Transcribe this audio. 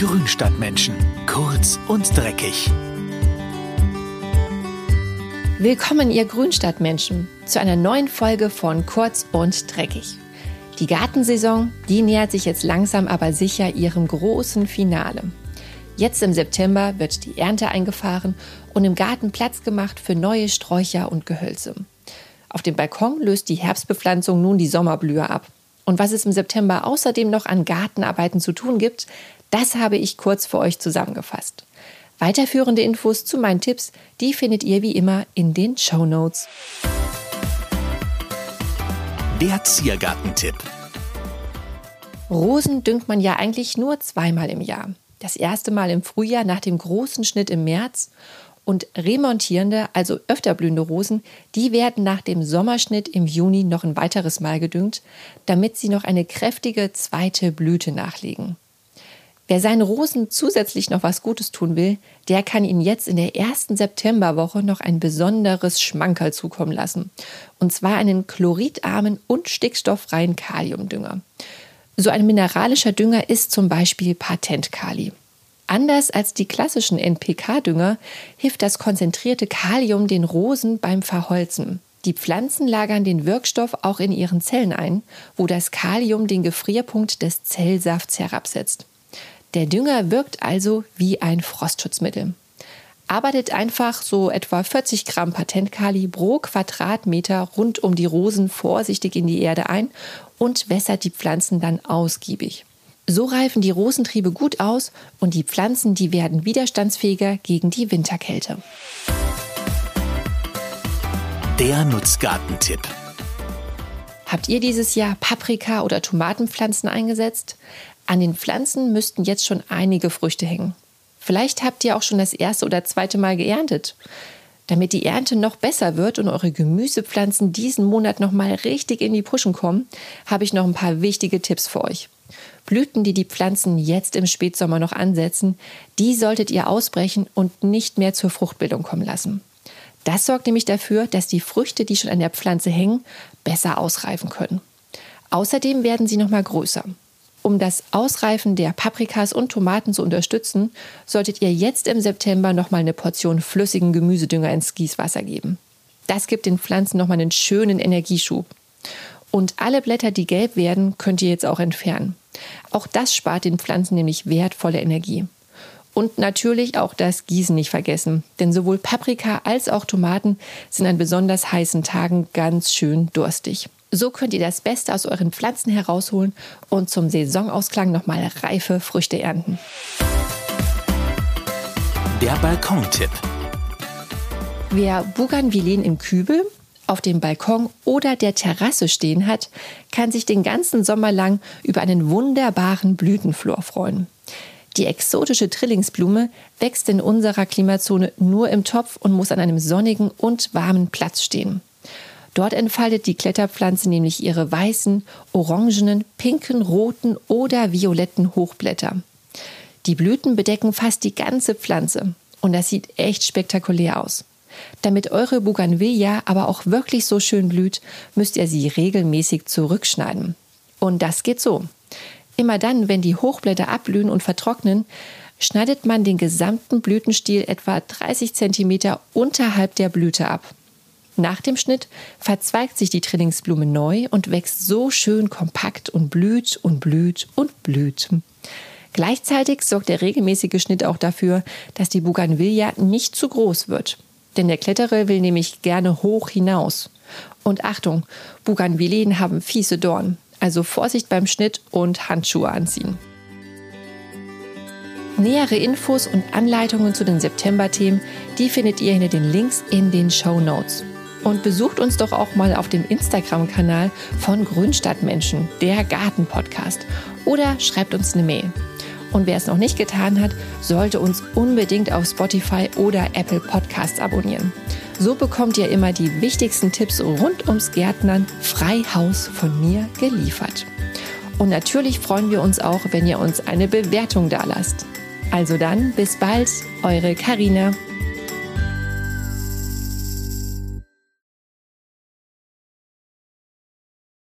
Grünstadtmenschen. Kurz und dreckig. Willkommen, ihr Grünstadtmenschen, zu einer neuen Folge von Kurz und dreckig. Die Gartensaison, die nähert sich jetzt langsam aber sicher ihrem großen Finale. Jetzt im September wird die Ernte eingefahren und im Garten Platz gemacht für neue Sträucher und Gehölze. Auf dem Balkon löst die Herbstbepflanzung nun die Sommerblühe ab. Und was es im September außerdem noch an Gartenarbeiten zu tun gibt, das habe ich kurz für euch zusammengefasst. Weiterführende Infos zu meinen Tipps, die findet ihr wie immer in den Show Notes. Der Ziergartentipp. Rosen düngt man ja eigentlich nur zweimal im Jahr. Das erste Mal im Frühjahr nach dem großen Schnitt im März und remontierende, also öfter blühende Rosen, die werden nach dem Sommerschnitt im Juni noch ein weiteres Mal gedüngt, damit sie noch eine kräftige zweite Blüte nachlegen. Wer seinen Rosen zusätzlich noch was Gutes tun will, der kann ihnen jetzt in der ersten Septemberwoche noch ein besonderes Schmankerl zukommen lassen. Und zwar einen chloridarmen und stickstofffreien Kaliumdünger. So ein mineralischer Dünger ist zum Beispiel Patentkali. Anders als die klassischen NPK-Dünger hilft das konzentrierte Kalium den Rosen beim Verholzen. Die Pflanzen lagern den Wirkstoff auch in ihren Zellen ein, wo das Kalium den Gefrierpunkt des Zellsafts herabsetzt. Der Dünger wirkt also wie ein Frostschutzmittel. Arbeitet einfach so etwa 40 Gramm Patentkali pro Quadratmeter rund um die Rosen vorsichtig in die Erde ein und wässert die Pflanzen dann ausgiebig. So reifen die Rosentriebe gut aus und die Pflanzen, die werden widerstandsfähiger gegen die Winterkälte. Der Nutzgartentipp. Habt ihr dieses Jahr Paprika oder Tomatenpflanzen eingesetzt? An den Pflanzen müssten jetzt schon einige Früchte hängen. Vielleicht habt ihr auch schon das erste oder zweite Mal geerntet. Damit die Ernte noch besser wird und eure Gemüsepflanzen diesen Monat noch mal richtig in die Puschen kommen, habe ich noch ein paar wichtige Tipps für euch. Blüten, die die Pflanzen jetzt im Spätsommer noch ansetzen, die solltet ihr ausbrechen und nicht mehr zur Fruchtbildung kommen lassen. Das sorgt nämlich dafür, dass die Früchte, die schon an der Pflanze hängen, besser ausreifen können. Außerdem werden sie noch mal größer. Um das Ausreifen der Paprikas und Tomaten zu unterstützen, solltet ihr jetzt im September nochmal eine Portion flüssigen Gemüsedünger ins Gießwasser geben. Das gibt den Pflanzen nochmal einen schönen Energieschub. Und alle Blätter, die gelb werden, könnt ihr jetzt auch entfernen. Auch das spart den Pflanzen nämlich wertvolle Energie. Und natürlich auch das Gießen nicht vergessen, denn sowohl Paprika als auch Tomaten sind an besonders heißen Tagen ganz schön durstig. So könnt ihr das Beste aus euren Pflanzen herausholen und zum Saisonausklang nochmal reife Früchte ernten. Der Balkontipp. Wer Bougainvilleen im Kübel, auf dem Balkon oder der Terrasse stehen hat, kann sich den ganzen Sommer lang über einen wunderbaren Blütenflor freuen. Die exotische Trillingsblume wächst in unserer Klimazone nur im Topf und muss an einem sonnigen und warmen Platz stehen. Dort entfaltet die Kletterpflanze nämlich ihre weißen, orangenen, pinken, roten oder violetten Hochblätter. Die Blüten bedecken fast die ganze Pflanze und das sieht echt spektakulär aus. Damit eure Bougainvillea aber auch wirklich so schön blüht, müsst ihr sie regelmäßig zurückschneiden. Und das geht so. Immer dann, wenn die Hochblätter abblühen und vertrocknen, schneidet man den gesamten Blütenstiel etwa 30 cm unterhalb der Blüte ab. Nach dem Schnitt verzweigt sich die Trillingsblume neu und wächst so schön kompakt und blüht und blüht und blüht. Gleichzeitig sorgt der regelmäßige Schnitt auch dafür, dass die Bougainvillea nicht zu groß wird. Denn der Kletterer will nämlich gerne hoch hinaus. Und Achtung, Bougainvilleen haben fiese Dorn. Also Vorsicht beim Schnitt und Handschuhe anziehen. Nähere Infos und Anleitungen zu den September-Themen, die findet ihr hinter den Links in den Show Notes. Und besucht uns doch auch mal auf dem Instagram-Kanal von Grünstadtmenschen, der Garten-Podcast. Oder schreibt uns eine Mail. Und wer es noch nicht getan hat, sollte uns unbedingt auf Spotify oder Apple Podcasts abonnieren. So bekommt ihr immer die wichtigsten Tipps rund ums Gärtnern frei Haus von mir geliefert. Und natürlich freuen wir uns auch, wenn ihr uns eine Bewertung dalasst. Also dann, bis bald, eure Karina.